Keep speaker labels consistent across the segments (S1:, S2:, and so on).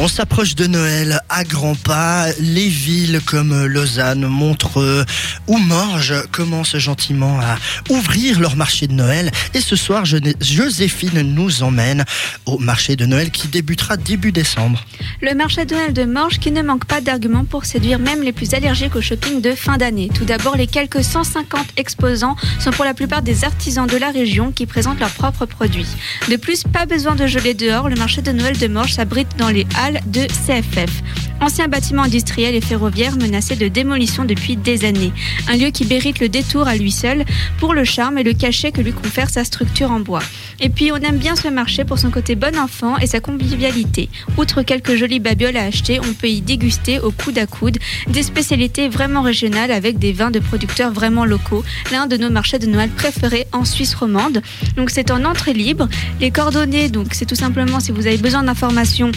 S1: On s'approche de Noël à grands pas. Les villes comme Lausanne, Montreux ou Morges commencent gentiment à ouvrir leur marché de Noël. Et ce soir, Joséphine nous emmène au marché de Noël qui débutera début décembre.
S2: Le marché de Noël de Morges qui ne manque pas d'arguments pour séduire même les plus allergiques au shopping de fin d'année. Tout d'abord, les quelques 150 exposants sont pour la plupart des artisans de la région qui présentent leurs propres produits. De plus, pas besoin de geler dehors, le marché de Noël de Morges s'abrite dans les halles de CFF. Ancien bâtiment industriel et ferroviaire menacé de démolition depuis des années. Un lieu qui mérite le détour à lui seul pour le charme et le cachet que lui confère sa structure en bois. Et puis on aime bien ce marché pour son côté bon enfant et sa convivialité. Outre quelques jolies babioles à acheter, on peut y déguster au coude à coude des spécialités vraiment régionales avec des vins de producteurs vraiment locaux. L'un de nos marchés de Noël préférés en Suisse romande. Donc c'est en entrée libre. Les coordonnées, donc c'est tout simplement si vous avez besoin d'informations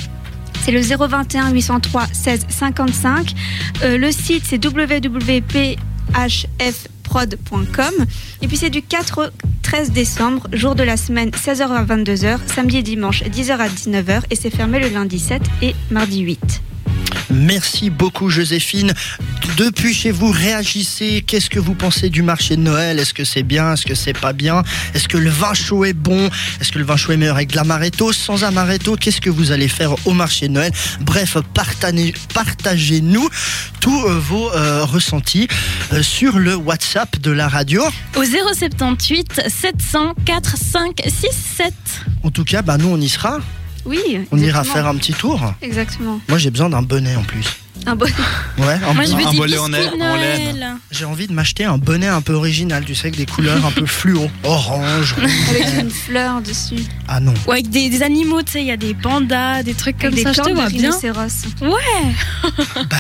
S2: c'est le 021 803 16 55. le site, c'est www.phfprod.com. Et puis c'est du 4 au 13 décembre, jour de la semaine, 16h à 22h, samedi et dimanche, 10h à 19h, et c'est fermé le lundi 7 et mardi 8.
S1: Merci beaucoup Joséphine. Depuis chez vous, réagissez. Qu'est-ce que vous pensez du marché de Noël? Est-ce que c'est bien? Est-ce que c'est pas bien? Est-ce que le vin chaud est bon? Est-ce que le vin chaud est meilleur avec de l'amaretto? Sans amaretto, qu'est-ce que vous allez faire au marché de Noël? Bref, partagez-nous tous euh, vos euh, ressentis euh, sur le WhatsApp de la radio.
S3: Au 078 704 567.
S1: En tout cas, bah, nous on y sera.
S2: Oui.
S1: On ira faire un petit tour.
S2: Exactement.
S1: Moi, j'ai besoin d'un bonnet en plus.
S2: Un bonnet
S1: Ouais,
S3: un, Moi, je veux
S4: un bonnet
S3: en, laine.
S1: J'ai envie de m'acheter un bonnet un peu original, tu sais, avec des couleurs un peu fluo. Orange,
S2: Avec une fleur dessus.
S1: Ah non.
S3: Ou avec des, animaux, tu sais, il y a des pandas, des trucs comme
S2: ça.
S3: je te vois bien.
S2: Ouais.
S3: Ouais.